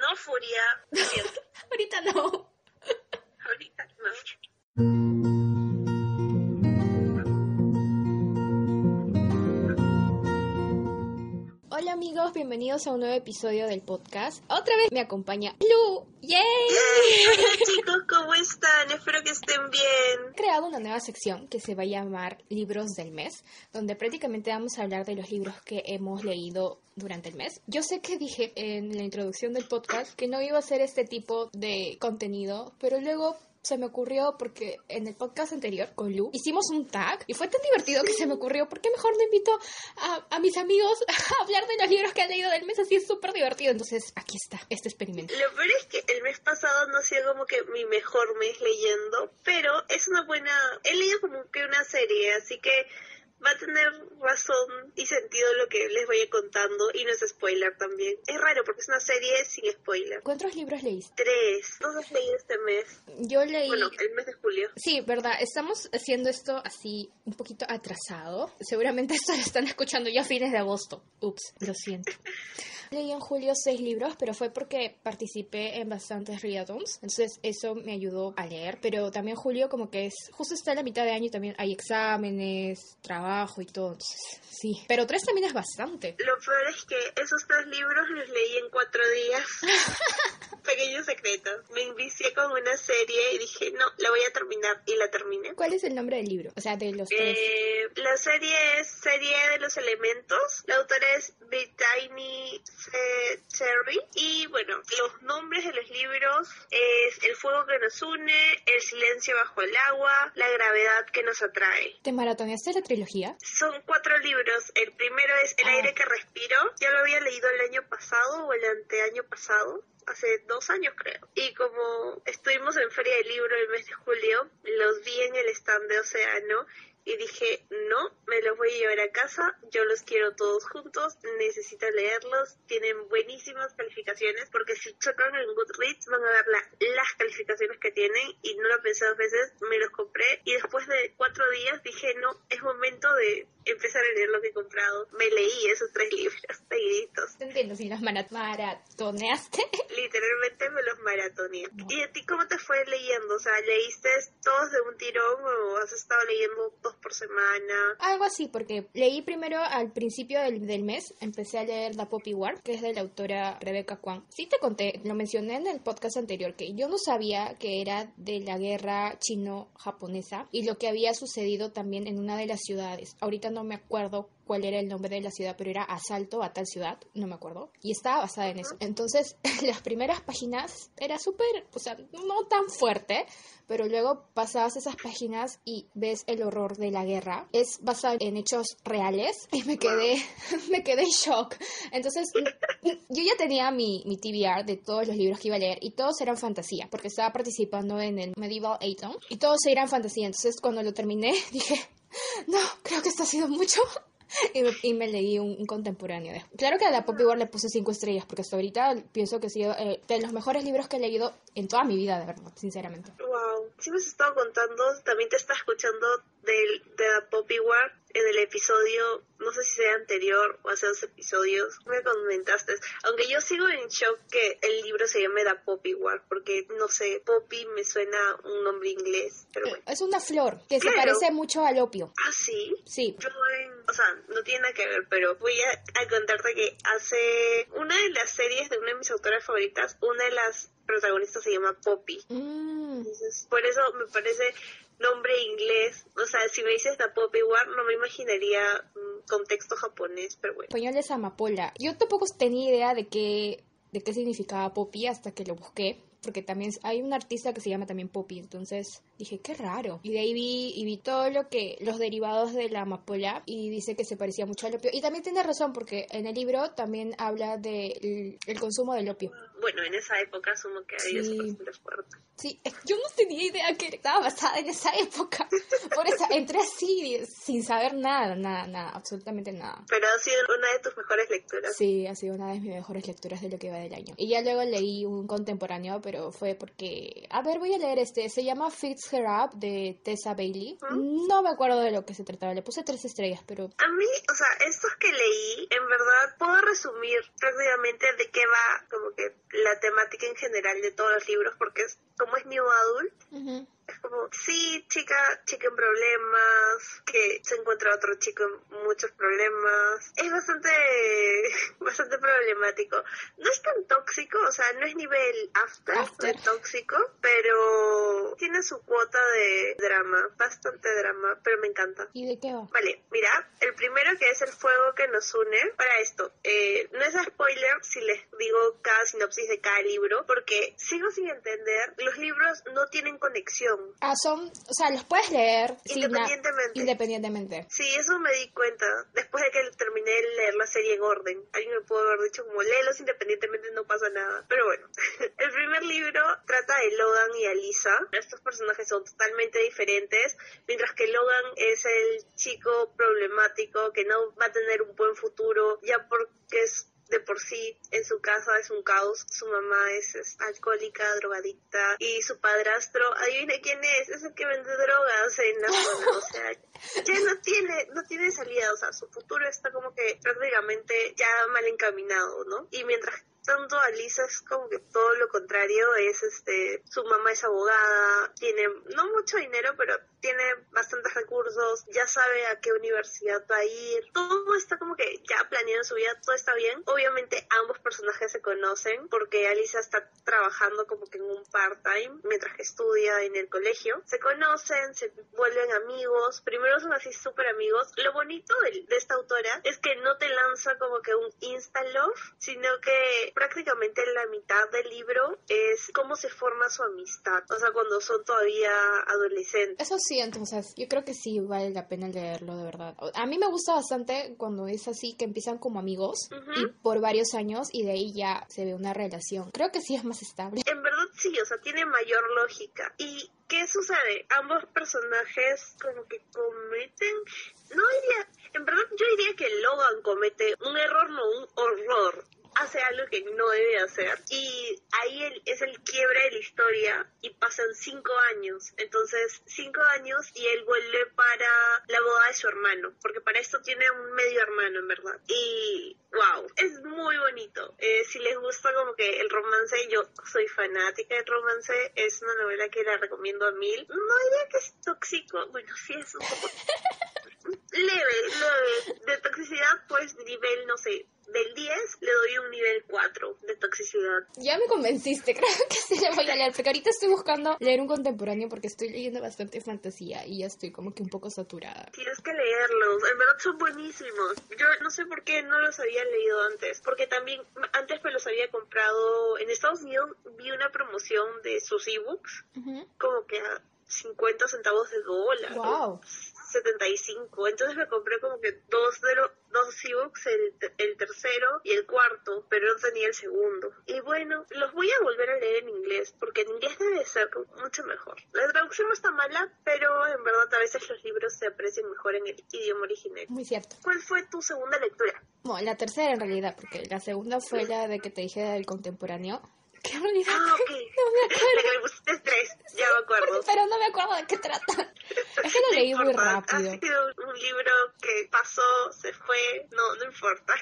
No, Furia. Ahorita no. Ahorita no. Bienvenidos a un nuevo episodio del podcast. Otra vez me acompaña Lu. ¡Yay! Hola chicos, ¿cómo están? Espero que estén bien. He creado una nueva sección que se va a llamar Libros del Mes, donde prácticamente vamos a hablar de los libros que hemos leído durante el mes. Yo sé que dije en la introducción del podcast que no iba a hacer este tipo de contenido, pero luego se me ocurrió porque en el podcast anterior con Lu hicimos un tag y fue tan divertido que se me ocurrió, ¿por qué mejor no invito a, a mis amigos a hablar de los libros que han leído del mes? Así es súper divertido. Entonces, aquí está, este experimento. Lo peor es que el mes pasado no ha sido como que mi mejor mes leyendo, pero es una buena... He leído como que una serie, así que va a tener razón y sentido lo que les voy contando y no es spoiler también. Es raro porque es una serie sin spoiler. ¿Cuántos libros leíste? Tres. Dos has leído este mes. Yo leí... Bueno, el mes de julio. Sí, verdad, estamos haciendo esto así un poquito atrasado. Seguramente esto lo están escuchando ya a fines de agosto. Ups, lo siento. Leí en julio seis libros, pero fue porque participé en bastantes readathons. Entonces eso me ayudó a leer. Pero también julio como que es... Justo está en la mitad de año y también hay exámenes, trabajo y todo. Entonces, sí. Pero tres también es bastante. Lo peor es que esos tres libros los leí en cuatro días. Pequeño secreto. Me envicié con una serie y dije, no, la voy a terminar. Y la terminé. ¿Cuál es el nombre del libro? O sea, de los tres. Eh, la serie es Serie de los Elementos. La autora es Brittany eh, Cherry. Y bueno, los nombres de los libros es El fuego que nos une, El silencio bajo el agua, La gravedad que nos atrae. ¿Te maratoneaste la trilogía? Son cuatro libros. El primero es El Ah. aire que respiro. Ya lo había leído el año pasado o el anteaño pasado. Hace dos años creo. Y como estuvimos en Feria del Libro el mes de julio, los vi en el stand de Océano y dije, no, me los voy a llevar a casa, yo los quiero todos juntos, necesito leerlos, tienen buenísimas calificaciones, porque si chocan en Goodreads van a ver la- las calificaciones que tienen y no lo pensé dos veces, me los compré y después de cuatro días dije, no, es momento de empezar a leer lo que he comprado. Me leí esos tres libros seguiditos. Te entiendo, si los mara- maratoneaste. Literalmente me los maratoneé. ¿Y a ti cómo te fue leyendo? O sea, ¿leíste todos de un tirón o has estado leyendo dos por semana? Algo así, porque leí primero al principio del, del mes, empecé a leer The Poppy War, que es de la autora Rebecca Kwan. Sí te conté, lo mencioné en el podcast anterior, que yo no sabía que era de la guerra chino-japonesa y lo que había sucedido también en una de las ciudades. Ahorita no me acuerdo cuál era el nombre de la ciudad, pero era asalto a tal ciudad, no me acuerdo, y estaba basada en eso. Entonces, las primeras páginas era súper, o sea, no tan fuerte, pero luego pasabas esas páginas y ves el horror de la guerra. Es basado en hechos reales y me quedé, me quedé en shock. Entonces, yo ya tenía mi, mi TBR de todos los libros que iba a leer y todos eran fantasía, porque estaba participando en el Medieval Aton y todos eran fantasía. Entonces, cuando lo terminé, dije, no, creo que esto ha sido mucho. Y me, y me leí un, un contemporáneo. de- Claro que a la Poppy War le puse cinco estrellas, porque hasta ahorita pienso que ha sido eh, de los mejores libros que he leído en toda mi vida, de verdad, sinceramente. Wow. Si me has estado contando, también te está escuchando del, de la Poppy War en el episodio, no sé si sea anterior o hace dos episodios, me comentaste. Aunque yo sigo en shock que el libro se llame The Poppy War, porque no sé, Poppy me suena un nombre inglés, pero bueno. Es una flor que se parece mucho al opio. Ah, sí. Sí. Yo, en- o sea, no tiene nada que ver, pero voy a, a contarte que hace una de las series de una de mis autoras favoritas, una de las protagonistas se llama Poppy. Mm, Entonces, por eso me parece nombre inglés. O sea, si me dices The Poppy War, no me imaginaría mm, contexto japonés, pero bueno. español es amapola. Yo tampoco tenía idea de qué, de qué significaba Poppy hasta que lo busqué. Porque también hay un artista que se llama también Poppy. Entonces dije, qué raro. Y de ahí vi, y vi todo lo que, los derivados de la amapola. Y dice que se parecía mucho al opio. Y también tiene razón, porque en el libro también habla del el consumo del opio. bueno, en esa época asumo que había Sí. fuerte. Sí, yo no tenía idea que estaba basada en esa época. Por eso entré así, sin saber nada, nada, nada, absolutamente nada. Pero ha sido una de tus mejores lecturas. Sí, ha sido una de mis mejores lecturas de lo que va del año. Y ya luego leí un contemporáneo, pero fue porque... A ver, voy a leer este. Se llama Fix Her Up de Tessa Bailey. No me acuerdo de lo que se trataba. Le puse tres estrellas, pero... A mí, o sea, estos que leí, en verdad puedo resumir prácticamente de qué va como que la temática en general de todos los libros, porque es como es New Adult, es como, sí, chica, chica en problemas, que se encuentra otro chico en muchos problemas. Es bastante, bastante problemático. No es tan tóxico, o sea, no es nivel after, After. tóxico, pero tiene su cuota de drama, bastante drama, pero me encanta. ¿Y de qué va? Vale, mira, el primero que es el fuego que nos une. Para esto, eh, no es spoiler si les digo cada sinopsis de cada libro, porque sigo sin entender, los libros no tienen conexión. Ah, son... O sea, los puedes leer... sin Independientemente. Independientemente. Sí, eso me di cuenta después de que terminé de leer la serie en orden. Alguien me pudo haber dicho como léelos independientemente no pasa nada. Pero bueno, el primer libro trata de Logan y Alisa. Estos personajes son totalmente diferentes, mientras que Logan es el chico problemático que no va a tener un buen futuro ya porque es de por sí en su casa es un caos. Su mamá es, es alcohólica, drogadicta y su padrastro, adivine quién es, es el que vende drogas en la zona. O sea, ya no tiene, no tiene salida, o sea, su futuro está como que prácticamente ya mal encaminado, ¿no? Y mientras tanto Alisa es como que todo lo contrario, es este, su mamá es abogada, tiene no mucho dinero, pero tiene bastantes recursos, ya sabe a qué universidad va a ir, todo está como que ya planeado en su vida, todo está bien. Obviamente ambos personajes se conocen porque Alisa está trabajando como que en un part-time mientras que estudia en el colegio. Se conocen, se vuelven amigos, primero son así súper amigos. Lo bonito de, de esta autora es que no te lanza como que un insta-love, sino que prácticamente la mitad del libro es cómo se forma su amistad, o sea, cuando son todavía adolescentes. Eso sí, entonces, yo creo que sí vale la pena leerlo, de verdad. A mí me gusta bastante cuando es así, que empiezan como amigos y por varios años y de ahí ya se ve una relación. Creo que sí es más estable. En verdad sí, o sea, tiene mayor lógica. ¿Y qué sucede? Ambos personajes como que cometen, no diría, en verdad yo diría que Logan comete un error, no un horror. Hace algo que no debe hacer. Y ahí es el quiebre de la historia y pasan cinco años. Entonces, cinco años y él vuelve para la boda de su hermano. Porque para esto tiene un medio hermano, en verdad. Y, wow, es muy bonito. Eh, si les gusta como que el romance, yo soy fanática del romance. Es una novela que la recomiendo a mil. No diría que es tóxico. Bueno, sí es un poco leve, leve. De toxicidad, pues nivel, no sé, del 10 le doy un nivel 4 de toxicidad. Ya me convenciste, creo que sí le voy a leer, porque ahorita estoy buscando leer un contemporáneo porque estoy leyendo bastante fantasía y ya estoy como que un poco saturada. Tienes que leerlos, en verdad son buenísimos. Yo no sé por qué no los había leído antes, porque también antes me los había comprado en Estados Unidos, vi una promoción de sus ebooks, Ujú. como que a 50 centavos de dólar. Wow. 75. Entonces me compré como que dos de los dos ebooks, el, el tercero y el cuarto, pero no tenía el segundo. Y bueno, los voy a volver a leer en inglés, porque en inglés debe ser mucho mejor. La traducción no está mala, pero en verdad a veces los libros se aprecian mejor en el idioma original. Muy cierto. ¿Cuál fue tu segunda lectura? Bueno, la tercera en realidad, porque la segunda fue la de que te dije del contemporáneo. En realidad Ah, ok. no me acuerdo. La que le pusiste tres, ya me acuerdo. Pero no me acuerdo de qué trata. Es que lo No leí muy importa, rápido. Ha sido un libro que pasó, se fue, no, no importa.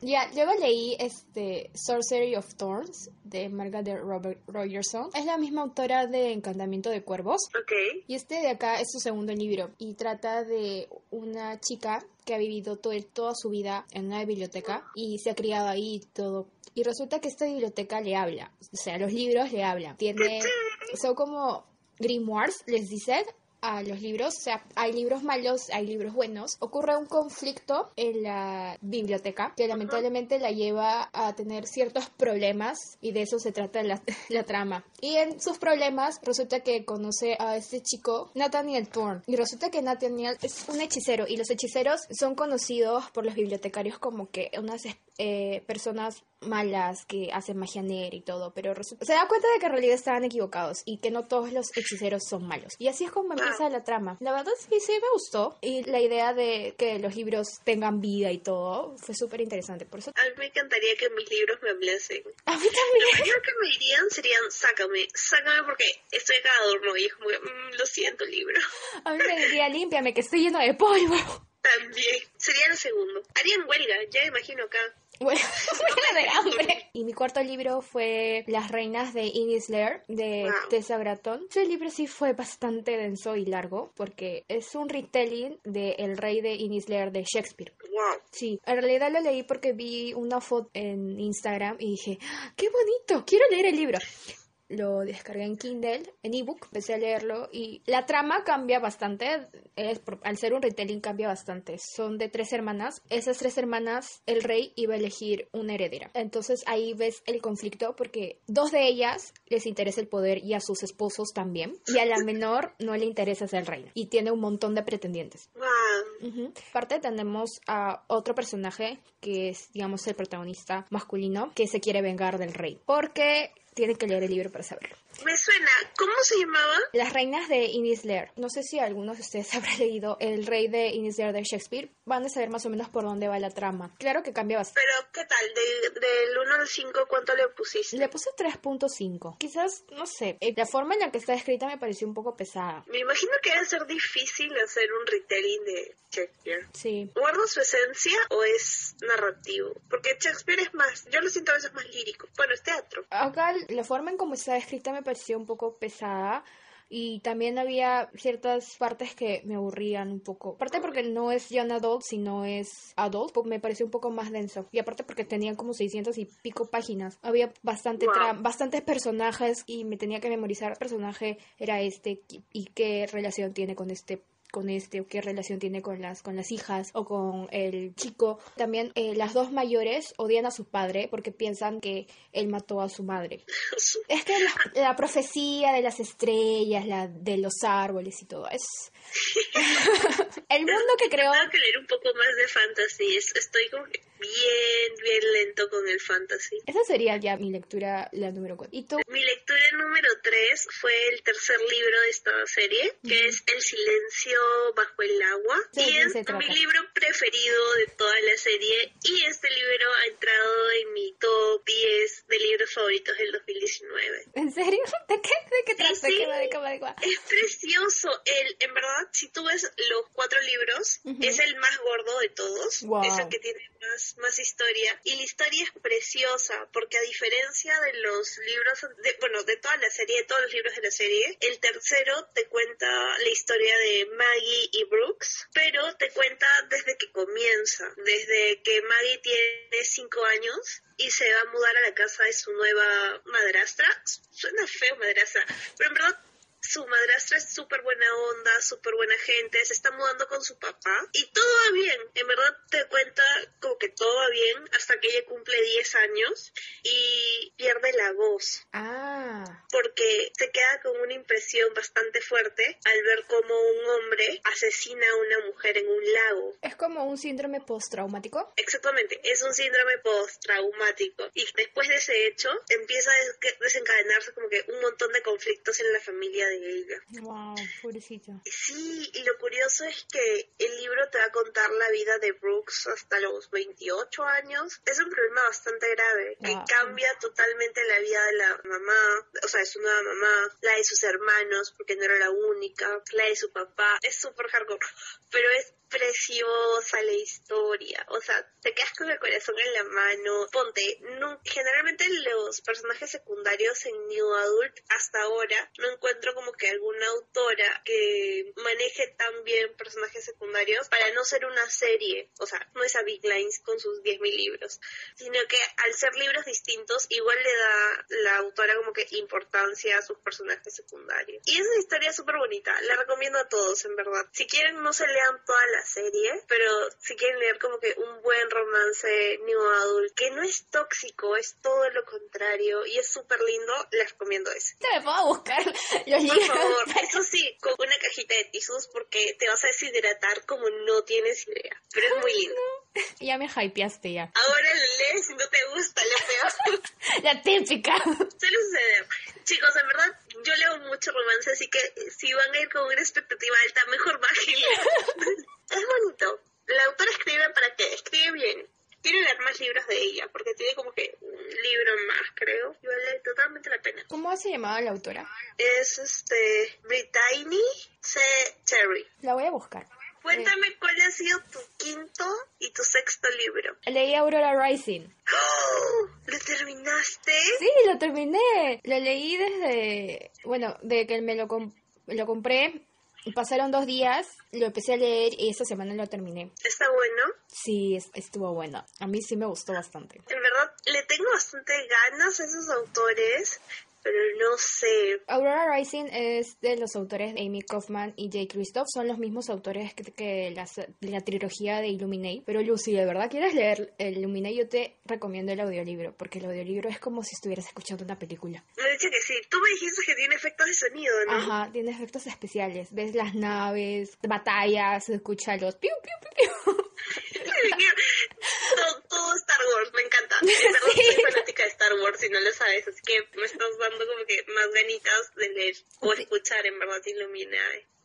Ya, luego leí este Sorcery of Thorns de Margaret Robert Rogerson. Es la misma autora de Encantamiento de Cuervos. ok. Y este de acá es su segundo libro y trata de una chica que ha vivido todo, toda su vida en una biblioteca y se ha criado ahí y todo. Y resulta que esta biblioteca le habla, o sea, los libros le hablan. Tiene, son como grimoires, les dicen a los libros, o sea, hay libros malos, hay libros buenos. Ocurre un conflicto en la biblioteca que lamentablemente la lleva a tener ciertos problemas y de eso se trata la, la trama. Y en sus problemas resulta que conoce a este chico, Nathaniel Thorne. Y resulta que Nathaniel es un hechicero y los hechiceros son conocidos por los bibliotecarios como que unas, es- eh, personas malas que hacen magia negra y todo, pero se da cuenta de que en realidad estaban equivocados y que no todos los hechiceros son malos. Y así es como empieza la trama. La verdad sí, sí me gustó y la idea de que los libros tengan vida y todo fue súper interesante. Por eso... A mí me encantaría que mis libros me hablasen. A mí también. Lo primero que me dirían serían, sácame, sácame porque estoy acá adorno y es como, mm, lo siento, libro. A mí me diría, límpiame que estoy lleno de polvo. También. Sería el segundo. Harían huelga, ya imagino acá. Bueno, de hambre. Y mi cuarto libro fue Las reinas de Inis Lair de Tessa Gratton. Ese libro sí fue bastante denso y largo porque es un retelling de El rey de Inis Lair de Shakespeare. Wow. Sí, en realidad lo leí porque vi una foto en Instagram y dije, ¡Ah, ¡qué bonito! Quiero leer el libro lo descargué en Kindle, en ebook, empecé a leerlo y la trama cambia bastante, es, al ser un retelling cambia bastante. Son de tres hermanas, esas tres hermanas el rey iba a elegir una heredera. Entonces ahí ves el conflicto porque dos de ellas les interesa el poder y a sus esposos también y a la menor no le interesa ser reina y tiene un montón de pretendientes. Aparte tenemos a otro personaje que es digamos el protagonista masculino que se quiere vengar del rey porque tienen que leer el libro para saberlo. Me suena. ¿Cómo se llamaba? Las reinas de Inis Lair. No sé si algunos de ustedes habrán leído El rey de Inis Lair de Shakespeare. Van a saber más o menos por dónde va la trama. Claro que cambia bastante. Pero, ¿qué tal? del 1 al 5, ¿cuánto le pusiste? Le puse 3.5. Quizás, no sé, eh, la forma en la que está escrita me pareció un poco pesada. Me imagino que debe ser difícil hacer un retelling de Shakespeare. Sí. ¿Guarda su esencia o es narrativo? Porque Shakespeare es más, yo lo siento a veces más lírico. Bueno, es teatro. Acá la forma en cómo está escrita me pareció un poco pesada y también había ciertas partes que me aburrían un poco. Aparte porque no es young adult, sino es adult, pues me pareció un poco más denso. Y aparte porque tenían como 600 y pico páginas. Había bastante bastantes personajes y me tenía que memorizar qué personaje era este y qué relación tiene con este con este o qué relación tiene con las con las hijas o con el chico. También eh, las dos mayores odian a su padre porque piensan que él mató a su madre. es que la, profecía de las estrellas, la de los árboles y todo es el mundo que creó. Tengo que leer un poco más de fantasy. Estoy como bien, bien lento con el fantasy. Esa sería ya mi lectura, la número 4. ¿Y tú? Mi lectura número 3 fue el tercer libro de esta serie, que es El silencio bajo el agua. y es mi libro preferido de toda la serie. Y este libro ha entrado en mi top 10 de libros favoritos del 2019. ¿En serio? ¿De qué? ¿De qué trata? Sí, es precioso. El, en verdad, si tú ves los cuatro libros, es el más gordo de todos. Es el que tiene más, más historia. Y la historia es preciosa, porque a diferencia de los libros, de, bueno, de toda la serie, de todos los libros de la serie, el tercero te cuenta la historia de Maggie y Brooks, pero te cuenta desde que comienza, desde que Maggie tiene cinco años y se va a mudar a la casa de su nueva madrastra. Suena feo madrastra, pero en verdad su madrastra es súper buena onda, súper buena gente, se está mudando con su papá y todo va bien. En verdad te cuenta como que todo va bien hasta que ella cumple 10 años y pierde la voz. Ah. Porque se queda con una impresión bastante fuerte al ver cómo un hombre asesina a una mujer en un lago. ¿Es como un síndrome postraumático? Exactamente, es un síndrome postraumático. Y después de ese hecho empieza a desencadenarse como que un montón de conflictos en la familia de ella. Wow, pobrecita. Sí, y lo curioso es que el libro te va a contar la vida de Brooks hasta los 28 años. Es un problema bastante grave que cambia totalmente la vida de la mamá, o sea, de su nueva mamá, la de sus hermanos, porque no era la única, la de su papá. Es súper hardcore, pero es preciosa la historia. O sea, te quedas con el corazón en la mano. Ponte, no, generalmente los personajes secundarios en New Adult hasta ahora no encuentro como que alguna autora que maneje tan bien personajes secundarios para no ser una serie. O sea, no es a Big Lines con sus 10.000 libros, sino que al ser libros distintos, igual le da la autora como que importancia a sus personajes secundarios. Y es una historia súper bonita. La recomiendo a todos, en verdad. Si quieren, no se lean toda la la serie, pero si quieren leer como que un buen romance new adult, que no es tóxico, es todo lo contrario y es súper lindo, les recomiendo ese. Te me puedo buscar los Por favor, eso sí, con una cajita de tisus porque te vas a deshidratar como no tienes idea, pero es muy lindo. Ya me hypeaste ya. Ahora lees y no te gusta, lo peor. La típica. Suele suceder. Chicos, en verdad, yo leo mucho romance, así que si van a ir con una expectativa alta, mejor bájenle. es bonito. La autora escribe para que escribe bien. Quiero leer más libros de ella, porque tiene como que un libro más, creo. Y vale totalmente la pena. ¿Cómo se llamaba la autora? Es este. Brittany C. Cherry. La voy a buscar. Cuéntame cuál ha sido tu quinto y tu sexto libro. Leí Aurora Rising. ¡Oh! ¿Lo terminaste? Sí, lo terminé. Lo leí desde, bueno, de que me lo, com- lo compré. Pasaron dos días, lo empecé a leer y esta semana lo terminé. Está bueno. Sí, es- estuvo bueno. A mí sí me gustó bastante. En verdad, le tengo bastante ganas a esos autores, pero no sé. Aurora Rising es de los autores Amy Kaufman y Jay Christoph. Son los mismos autores que, que las- la trilogía de Illuminate. Pero Lucy, ¿de verdad quieres leer el Illuminate? Yo te recomiendo el audiolibro, porque el audiolibro es como si estuvieras escuchando una película. Me dicho que sí. Tú me dijiste que tiene efectos de sonido, ¿no? Ajá, tiene efectos especiales. Ves las naves, batallas, se escucha los piu, piu, piu, piu. Todo, todo Star Wars, me encanta. En verdad, soy fanática de Star Wars, si no lo sabes, así que me estás dando como que más ganitas de leer o Sí. escuchar, en verdad, Ilumina.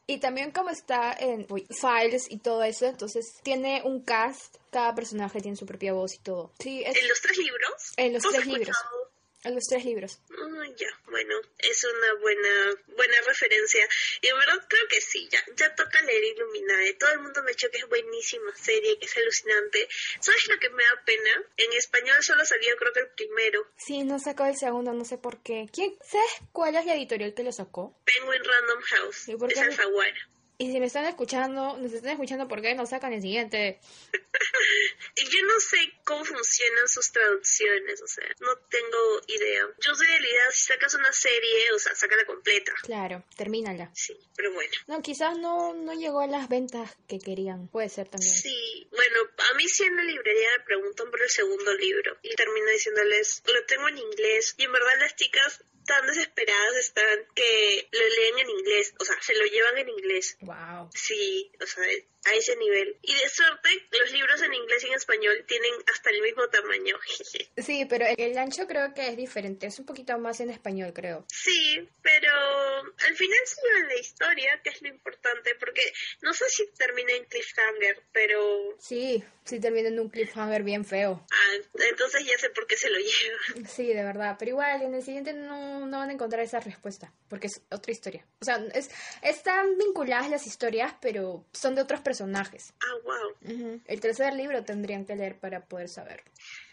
Y también como está en Files y todo eso, entonces tiene un cast, cada personaje tiene su propia voz y todo. Sí, es ¿En los tres libros? En los ¿Tú has tres libros. escuchado? En los tres libros. Ah, ya, bueno, es una buena buena referencia. Y en verdad creo que sí, ya, ya toca leer Illuminae. Todo el mundo me ha dicho que es buenísima serie, que es alucinante. ¿Sabes lo que me da pena? En español solo salió creo que el primero. Sí, no sacó el segundo, no sé por qué. ¿Quién? ¿Sabes cuál es la editorial que lo sacó? Penguin Random House. ¿Y por Es qué no? Alfaguara. Y si me están escuchando, nos están escuchando, ¿por qué no sacan el siguiente? Yo no sé cómo funcionan sus traducciones, o sea, no tengo idea. Yo soy de la idea, si sacas una serie, o sea, sácala completa. Claro, termínala. Sí, pero bueno. No, quizás no, no llegó a las ventas que querían. Puede ser también. Sí, bueno, a mí sí en la librería me preguntan por el segundo libro y termino diciéndoles, lo tengo en inglés y en verdad las chicas tan desesperadas están que lo leen en inglés, o sea, se lo llevan en inglés. Wow. Sí, o sea, a ese nivel. Y de suerte, los libros en inglés y en español tienen hasta el mismo tamaño. Sí, pero el, ancho creo que es diferente. Es un poquito más en español, creo. Sí, pero al final se llevan la historia, que es lo importante, porque no sé si termina en cliffhanger, pero Sí, sí termina en un cliffhanger bien feo. ah, entonces ya sé por qué se lo lleva. Sí, de verdad. Pero igual, en el siguiente no, no van a encontrar esa respuesta, porque es otra historia. O sea, es, están vinculadas las historias, pero son de otros personajes. Ah, wow. Ujú. El tercer libro tendrían que leer para poder saber.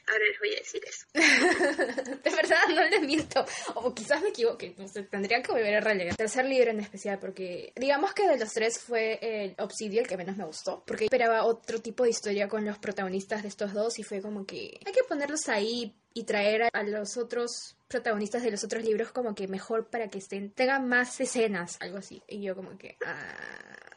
Ahora les voy a decir eso. De verdad, no les miento. O quizás me equivoque. No sé, tendría que volver a releer. El tercer libro en especial, porque digamos que de los tres fue el Obsidio el que menos me gustó. Porque esperaba otro tipo de historia con los protagonistas de estos dos y fue como que hay que ponerlos ahí y traer a, los otros protagonistas de los otros libros como que mejor para que estén tengan más escenas, algo así. Y yo como que... ah,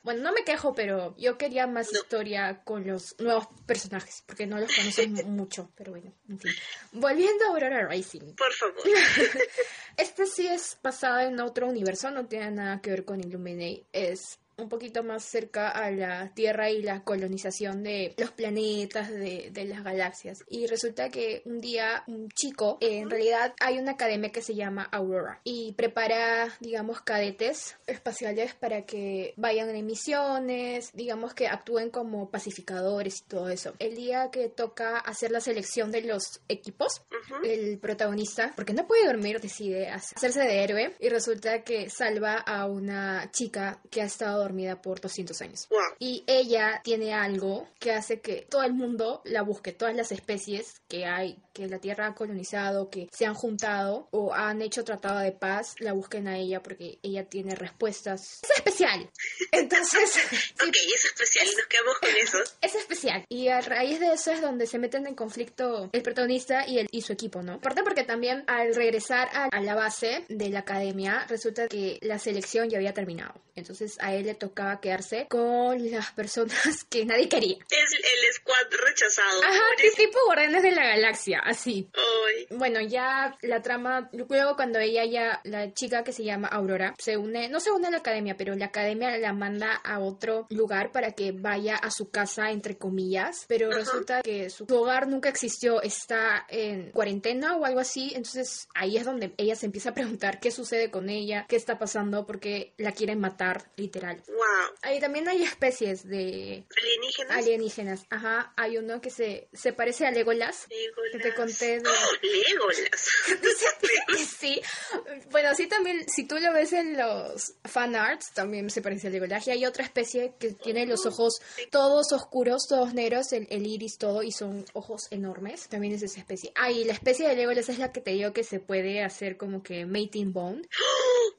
Bueno, no me quejo, pero yo quería más No. historia con los nuevos personajes, porque no los conocen mu- mucho. Pero bueno, en fin. Volviendo a Aurora Rising. Por favor. Este sí es basado en otro universo, no tiene nada que ver con Illuminate. Es un poquito más cerca a la Tierra y la colonización de los planetas, de, de las galaxias. Y resulta que un día un chico, eh, en realidad hay una academia que se llama Aurora y prepara, digamos, cadetes espaciales para que vayan en misiones, digamos que actúen como pacificadores y todo eso. El día que toca hacer la selección de los equipos, el protagonista, porque no puede dormir, decide hacerse de héroe y resulta que salva a una chica que ha estado dormida por 200 años. Y ella tiene algo que hace que todo el mundo la busque, todas las especies que hay, que la Tierra ha colonizado, que se han juntado o han hecho tratado de paz, la busquen a ella porque ella tiene respuestas. Es especial. Entonces, sí, Ok, es especial y nos quedamos con eso. es especial. Y a raíz de eso es donde se meten en conflicto el protagonista y, el, y su equipo, ¿no? Aparte porque también al regresar a, a la base de la academia, resulta que la selección ya había terminado. Entonces a él le tocaba quedarse con las personas que nadie quería. Es el squad rechazado. Ajá, que tipo Guardianes de la Galaxia, así. Bueno, ya la trama, luego cuando ella ya, la chica que se llama Aurora, se une, no se une a la academia, pero la academia la manda a otro lugar para que vaya a su casa, entre comillas, pero Ajá. resulta que su, su hogar nunca existió, está en cuarentena o algo así, entonces ahí es donde ella se empieza a preguntar qué sucede con ella, qué está pasando, porque la quieren matar, literal. Wow. Ahí también hay especies de ¿Alienígenas? alienígenas, ajá, hay uno que se, se parece a Legolas, que te conté de... ¡Oh, Legolas. sí. Bueno, sí también, si tú lo ves en los fan arts, también se parece al Legolas. Y hay otra especie que tiene los ojos todos oscuros, todos negros, el, el iris todo, y son ojos enormes. También es esa especie. Ah, y la especie de Legolas es la que te digo que se puede hacer como que mating bond.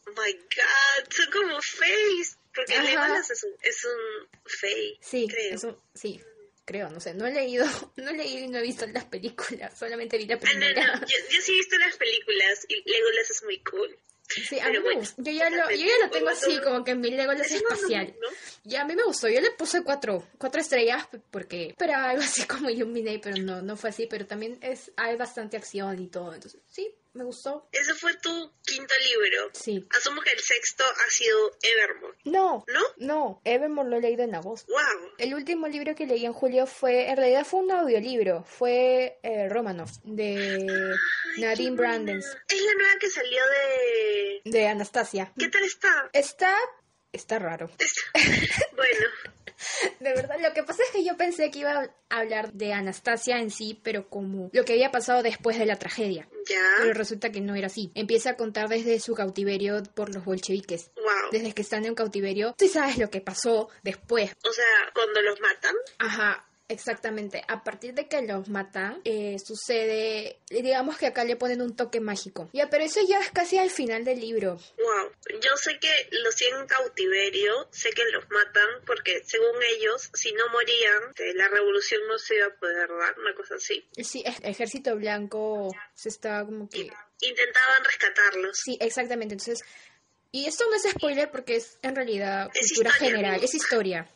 Oh my god, son como face. Porque. Legolas es un, es un fey. Sí, creo. sí. Creo, no sé, no he leído, no he leído y no he visto las películas, solamente vi la Ah, no, primera. no, yo, yo sí he visto las películas y Legolas es muy cool. Sí, a mí bueno. Yo ya lo, yo ya lo tengo así, como que mi Legolas Es más espacial. ¿no? Ya a mí me gustó, yo le puse cuatro, cuatro estrellas porque esperaba algo así como Illuminate, pero no, no fue así, pero también es, hay bastante acción y todo, entonces sí, me gustó. Ese fue tu quinto libro. Sí. Asumo que el sexto ha sido Evermore, No, ¿no? no, Evermore lo he leído en agosto. Wow. El último libro que leí en julio fue, en realidad fue un audiolibro, fue eh, Romanoff, de Nadine Brandens, Es la nueva que salió de... de Anastasia. ¿Qué tal está? Está, está raro. bueno, De verdad, lo que pasa es que yo pensé que iba a hablar de Anastasia en sí, pero como lo que había pasado después de la tragedia. Pero ya. resulta que no era así. Empieza a contar desde su cautiverio por los bolcheviques. Wow. Desde que están en cautiverio, tú sabes lo que pasó después. O sea, cuando los matan. Ajá, exactamente. A partir de que los matan, eh, sucede, digamos que acá le ponen un toque mágico. Ya, pero eso ya es casi al final del libro. Wow. Yo sé que los tienen en cautiverio, sé que los matan porque según ellos, si no morían, eh, la revolución no se iba a poder dar, una cosa así. Sí, el ejército blanco se está como que... Intentaban rescatarlos. Sí, exactamente. Entonces, y esto no es spoiler porque es en realidad Es cultura historia, general, es historia.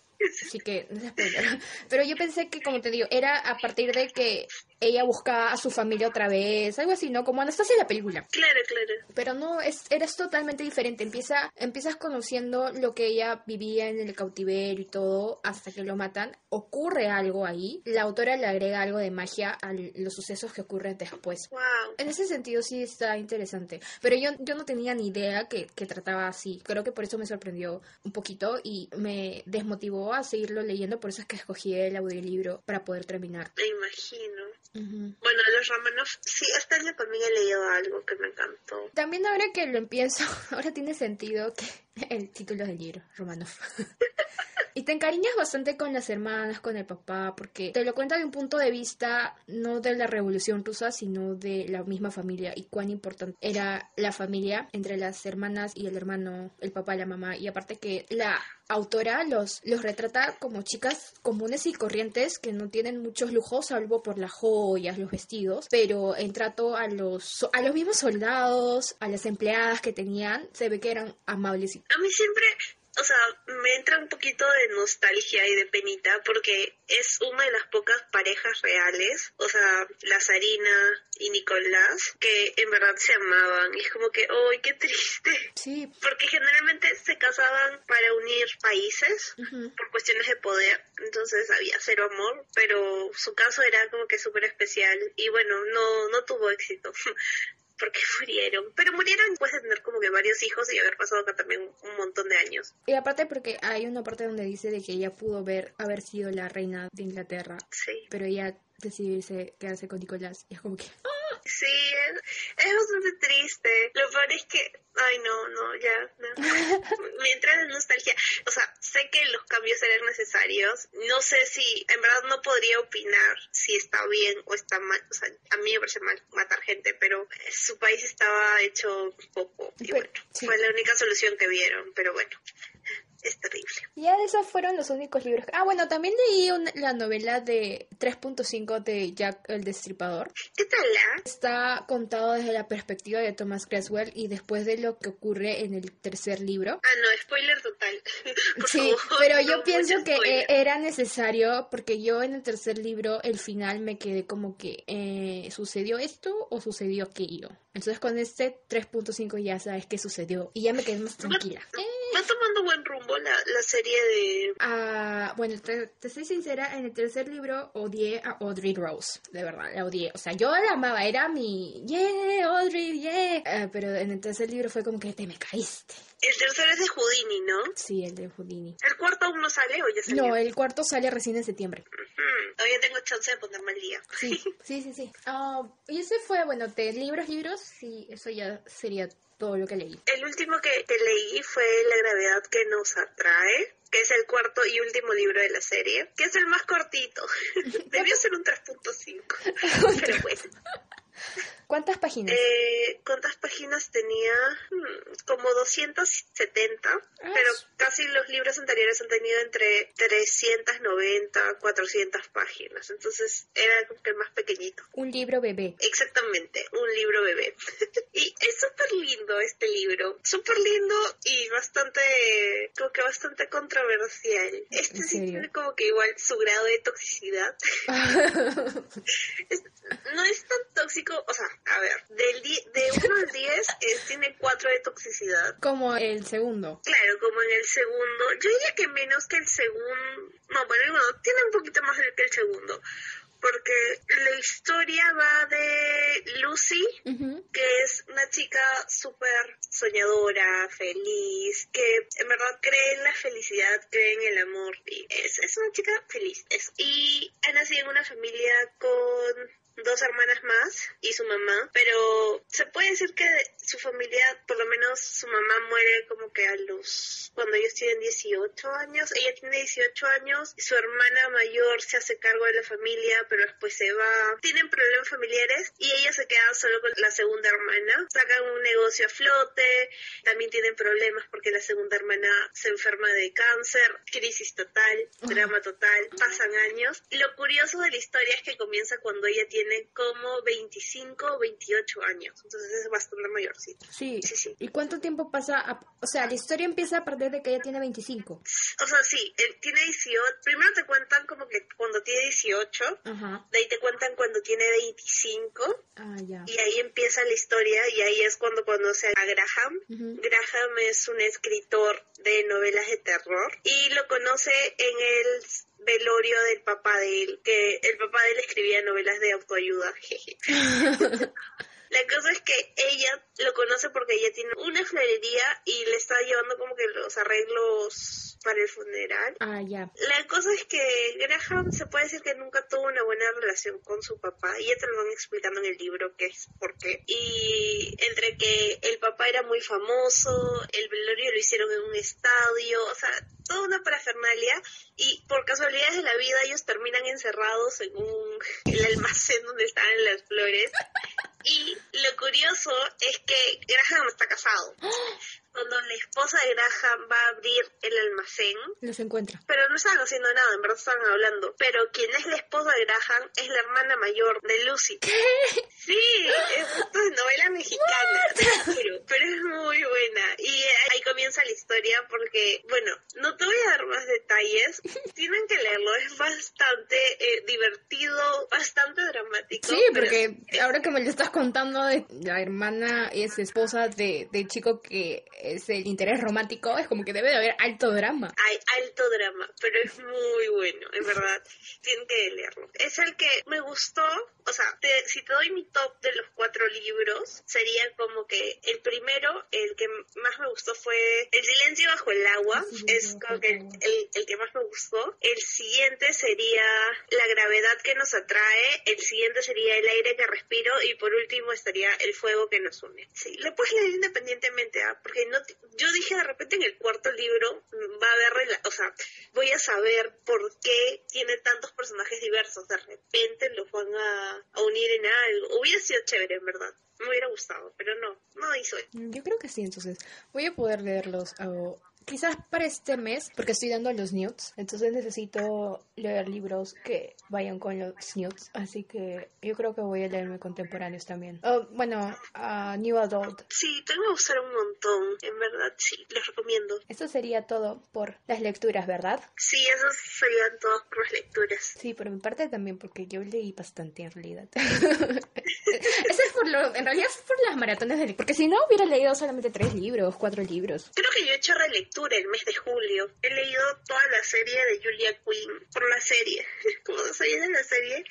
Así que no spoiler. Pero yo pensé que, como te digo, era a partir de que ella buscaba a su familia otra vez, algo así, ¿no? Como Anastasia en la película. Claro, claro. Pero no, es, eres totalmente diferente. Empieza, empiezas conociendo lo que ella vivía en el cautiverio y todo hasta que lo matan. Ocurre algo ahí. La autora le agrega algo de magia a los sucesos que ocurren después. Wow. En ese sentido sí está interesante. Pero yo, yo no tenía ni idea que, que trataba así. Creo que por eso me sorprendió un poquito y me desmotivó a seguirlo leyendo. Por eso es que escogí el audiolibro para poder terminar. Me imagino. Bueno, los Romanov, sí, este año también he leído algo que me encantó. También ahora que lo empiezo, ahora tiene sentido que el título del libro, Romanov. y te encariñas bastante con las hermanas, con el papá, porque te lo cuenta de un punto de vista no de la revolución rusa, sino de la misma familia y cuán importante era la familia entre las hermanas y el hermano, el papá y la mamá. Y aparte que la autora los, los retrata como chicas comunes y corrientes que no tienen muchos lujos, salvo por las joyas, los vestidos, pero en trato a los, a los mismos soldados, a las empleadas que tenían, se ve que eran amables. y- A mí siempre, o sea, me entra un poquito de nostalgia y de penita porque es una de las pocas parejas reales, o sea, la Sarina y Nicolás, que en verdad se amaban. Y es como que, ¡ay, qué triste! Sí, Porque generalmente se casaban para unir países por cuestiones de poder, entonces había cero amor, pero su caso era como que súper especial y bueno, no, no tuvo éxito. Porque murieron, pero murieron después de tener como que varios hijos y haber pasado acá también un montón de años. Y aparte porque hay una parte donde dice de que ella pudo ver haber sido la reina de Inglaterra, Sí, pero ella decidió irse, quedarse con Nicolás. Y es como que, sí, es, es bastante triste. Lo peor es que, ay no, no, ya, no. me entra nostalgia. O sea, sé que los cambios eran necesarios. No sé si, en verdad no podría opinar si está bien o está mal. O sea, a mí me parece mal matar gente, pero su país estaba hecho poco. Y Pero- bueno, sí. fue la única solución que vieron, pero bueno. Es terrible. Ya esos fueron los únicos libros. Ah, bueno, también leí la novela de 3.5 de Jack el Destripador. ¿Qué tal? Ah? Está contado desde la perspectiva de Thomas Creswell y después de lo que ocurre en el tercer libro. Ah, no, spoiler total. sí, pero yo pienso que eh, era necesario porque yo en el tercer libro, el final me quedé como que eh, ¿sucedió esto o sucedió aquello? Entonces con este 3.5 ya sabes qué sucedió y ya me quedé más tranquila. Va, tomando buen rumbo la, la serie de... Ah, bueno, te, te, soy sincera, en el tercer libro odié a Audrey Rose, de verdad, la odié. O sea, yo la amaba, era mi... ¡Yeah, Audrey, yeah! Ah, pero en el tercer libro fue como que te me caíste. El tercero es de Houdini, ¿no? Sí, el de Houdini. ¿El cuarto aún no sale o ya salió? No, el cuarto sale recién en septiembre. Todavía tengo chance de ponerme al día. Sí, sí, sí. sí. Ah, y ese fue, bueno, de libros, libros, sí, eso ya sería todo lo que leí. El último que, que leí fue La gravedad que nos atrae, que es el cuarto y último libro de la serie, que es el más cortito. Debió ser un 3.5, pero bueno. ¿Cuántas páginas? Eh, ¿Cuántas páginas tenía? Hmm, como 270, ah, pero casi los libros anteriores han tenido entre 390, 400 páginas, entonces era como que más pequeñito. Un libro bebé. Exactamente, un libro bebé. y es súper lindo este libro, súper lindo y bastante, como que bastante controversial. Este sí tiene como que igual su grado de toxicidad. no es tan tóxico, o sea, a ver, del de 1 al 10 tiene 4 de toxicidad. Como el segundo. Claro, como en el segundo. Yo diría que menos que el segundo. No, bueno, bueno tiene un poquito más que el segundo porque la historia va de Lucy, que es una chica súper soñadora, feliz, que en verdad cree en la felicidad, cree en el amor, y es, es una chica feliz. Y ha nacido en una familia con dos hermanas más y su mamá, pero se puede decir que su familia, por lo menos su mamá muere como que a los, cuando ellos tienen 18 años, ella tiene 18 años, su hermana mayor se hace cargo de la familia, pero después se va, tienen problemas familiares y ella se queda solo con la segunda hermana, sacan un negocio a flote, también tienen problemas porque la segunda hermana se enferma de cáncer, crisis total, drama total, pasan años. Lo curioso de la historia es que comienza cuando ella tiene tiene como 25 o 28 años, entonces es bastante mayorcito. Sí. sí, sí. ¿Y cuánto tiempo pasa? o sea, la historia empieza a partir de que ella tiene 25. O sea, sí, tiene 18. Primero te cuentan como que cuando tiene 18, de ahí te cuentan cuando tiene 25. Ah, ya. Y ahí empieza la historia y ahí es cuando conoce a Graham. Graham es un escritor de novelas de terror y lo conoce en el velorio del papá de él, que el papá de él escribía novelas de autoayuda. La cosa es que ella lo conoce porque ella tiene una florería y le está llevando como que los arreglos para el funeral. Ah, ya. La cosa es que Graham se puede decir que nunca tuvo una buena relación con su papá y ya te lo van explicando en el libro que es por qué. Y entre que el papá era muy famoso, el velorio lo hicieron en un estadio, o sea, toda una parafernalia y por casualidades de la vida ellos terminan encerrados en un el almacén donde estaban las flores y lo curioso es que Graham está casado. Cuando la esposa de Graham va a abrir el almacén, los encuentra. Pero no estaban haciendo nada, en verdad estaban hablando. Pero quien es la esposa de Graham es la hermana mayor de Lucy. ¿Qué? Sí, esto es novela mexicana, pero es muy buena. Y ahí comienza la historia porque, bueno, no te voy a dar más detalles. Tienen que leerlo, es bastante eh, divertido, bastante dramático. Sí, porque ahora que me lo estás contando, la hermana es esposa de, del chico que es el interés romántico, es como que debe de haber alto drama. Hay alto drama, pero es muy bueno, en verdad. Tienen que leerlo. Es el que me gustó, o sea, si te doy mi top de los cuatro libros, sería como que el primero, el que más me gustó fue El silencio bajo el agua, es que el, que más me gustó. El siguiente sería La gravedad que nos atrae, el siguiente sería El aire que respiro y por último estaría El fuego que nos une. Sí, lo puedes leer independientemente, ¿ah? porque no yo dije de repente en el cuarto libro mm, va a haber, o sea, voy a saber por qué tiene tantos personajes diversos, de repente los van a, unir en algo. Hubiera sido chévere, en verdad. Me hubiera gustado, pero no, no hizo Yo creo que sí, entonces. Voy a poder leerlos quizás para este mes, porque estoy dando los nudes, entonces necesito leer libros que vayan con los nudes, así que yo creo que voy a leerme contemporáneos también. Oh, bueno, a New Adult. Sí, tengo que usar un montón, en verdad, sí, les recomiendo. Eso sería todo por las lecturas, ¿verdad? Sí, esas serían todas por las lecturas. Sí, por mi parte también, porque yo leí bastante en realidad. Eso es por lo, en realidad es por las maratones de lectura, porque si no hubiera leído solamente tres libros, cuatro libros. Creo que yo he hecho relectura el mes de julio. He leído toda la serie de Julia Quinn por la serie. Como no soy de la serie,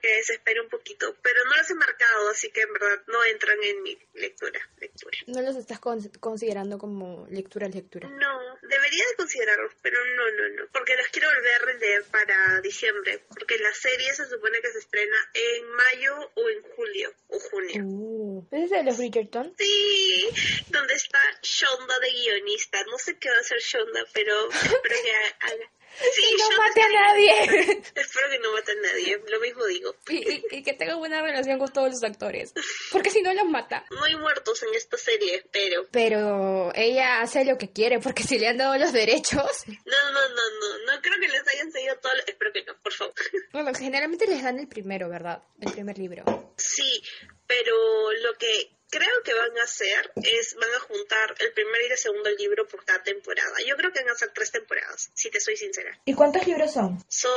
que desespero un poquito, pero no los he marcado, así que en verdad no entran en mi lectura. lectura. ¿No los estás con- considerando como lectura lectura? No, debería de considerarlos, pero no, no, no, porque los quiero volver a leer para diciembre, porque la serie se supone que se estrena en mayo o en julio o junio. Uh, ¿Es de los Bridgerton? Sí, donde está Shonda de guionista. No sé qué va a hacer Shonda, pero espero que ha- haga. Sí, ¡Que no mate a nadie! Espero que no mate a nadie, lo mismo digo. y, y- y que tenga buena relación con todos los actores. Porque si no los mata. No hay muertos en esta serie, espero. Pero ella hace lo que quiere, porque si le han dado los derechos. No, no, no, no, no creo que les hayan seguido todo. lo- Espero que no, por favor. Bueno, generalmente les dan el primero, ¿verdad? El primer libro. Sí, pero lo que creo que van a hacer es, van a juntar el primer y el segundo libro por cada temporada. Yo creo que van a hacer tres temporadas, si te soy sincera. ¿Y cuántos libros son? Son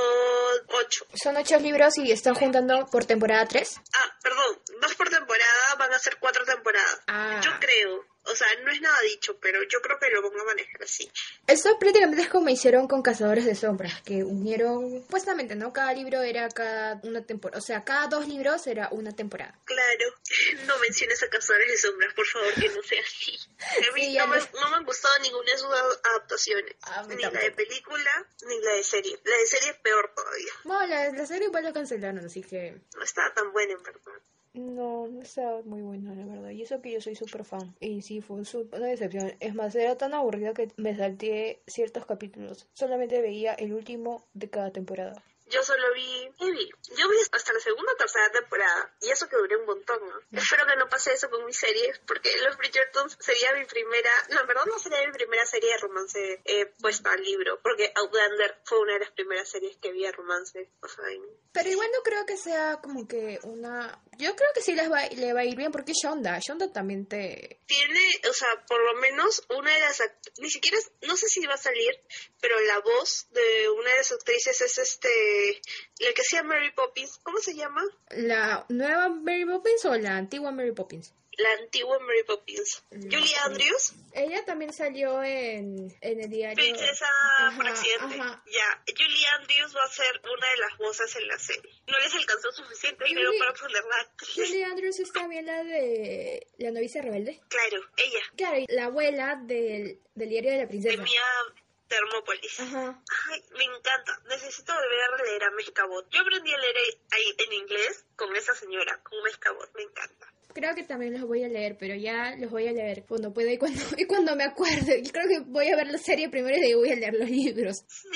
ocho. Son ocho libros y están juntando por temporada 3. Ah, perdón, dos por temporada, van a ser cuatro temporadas. Ah. Yo creo, sea, no es nada dicho, pero yo creo que lo van a manejar así. Eso prácticamente es como hicieron con Cazadores de Sombras, que unieron, supuestamente, ¿no? Cada libro era cada una temporada, o sea, cada dos libros era una temporada. Claro, no menciones a Cazadores de Sombras, por favor, que no sea así. A mí Sí, no, me, no me han gustado ninguna de sus adaptaciones, ni la de película, ni la de serie. La de serie es peor todavía, Bueno, la, la serie igual la cancelaron, así que no estaba tan buena en verdad. No, no está muy buena, la verdad. Y eso que yo soy súper fan. Y sí, fue una decepción. Es más, era tan aburrida que me salté ciertos capítulos. Solamente veía el último de cada temporada. Yo solo vi, ¿qué vi? Yo vi hasta la segunda o tercera temporada, y eso que duré un montón, ¿no? Espero que no pase eso con mis series, porque Los Bridgertons sería mi primera, no, en verdad no sería mi primera serie de romance eh, puesta al libro, porque Outlander fue una de las primeras series que vi de romance, o sea, Pero igual no creo que sea como que una... Yo creo que sí les va, le va a ir bien porque Shonda, Shonda también te... tiene, o sea, por lo menos una de las ni siquiera, no sé si va a salir, pero la voz de una de las actrices es este, la que hacía Mary Poppins, ¿cómo se llama? ¿La nueva Mary Poppins o la antigua Mary Poppins? La antigua Mary Poppins. Mm, Julie. Andrews. Ella también salió en, en el diario... Princesa por Ajá, accidente. ajá. Ya, Julie Andrews va a ser una de las voces en la serie. No les alcanzó suficiente Julie- dinero para ponerla. Julie Andrews es también la de La novicia rebelde. Claro, ella, Claro, y la abuela del, del diario de la de princesa. Mia Termópolis. Ajá. Ay, me encanta. Necesito volver a leer a Mescabot. Yo aprendí a leer ahí en inglés con esa señora, con Mescabot. Me encanta. Creo que también los voy a leer, pero ya los voy a leer cuando pueda y cuando, y cuando me acuerde. Yo creo que voy a ver la serie primero y de voy a leer los libros. Sí,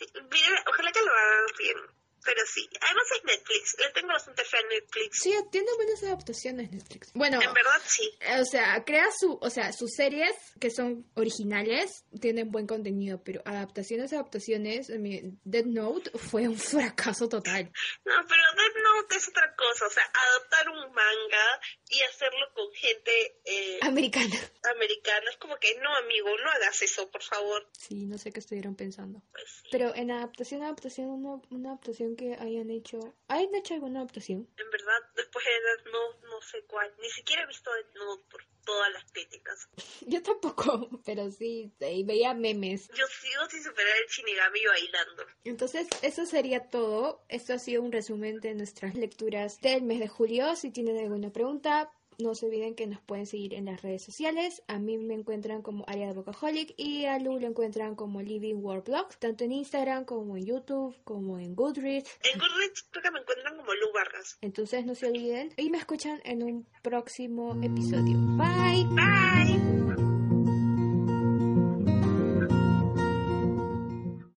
mira, ojalá que lo hagan bien. Pero sí, además es Netflix. Le tengo bastante fe a Netflix. Sí, tiene buenas adaptaciones Netflix. Bueno, En verdad, sí. o sea, crea su, o sea, sus series que son originales tienen buen contenido, pero adaptaciones, adaptaciones, Dead Note fue un fracaso total. No, pero Death Note es otra cosa. O sea, adaptar un manga y hacerlo con gente eh, Americana. americana. Es como que, no, amigo, no hagas eso, por favor. Sí, no sé qué estuvieron pensando. Pues sí. Pero en adaptación, adaptación, una, una adaptación que hayan hecho. ¿Hayan hecho alguna adaptación? En verdad, después de Death Note, no sé cuál. Ni siquiera he visto Death Note por todas las críticas. Yo tampoco, pero sí, veía memes. Yo sigo sin superar el Shinigami bailando. Entonces, eso sería todo. Esto ha sido un resumen de nuestras lecturas del mes de julio. Si tienen alguna pregunta, no se olviden que nos pueden seguir en las redes sociales. A mí me encuentran como Aria de Bocaholic y a Lu lo encuentran como Living World Blog, tanto en Instagram como en YouTube, como en Goodreads. En Goodreads creo que me encuentran como Lu Vargas. Entonces, no se olviden y me escuchan en un próximo episodio. Bye. Bye.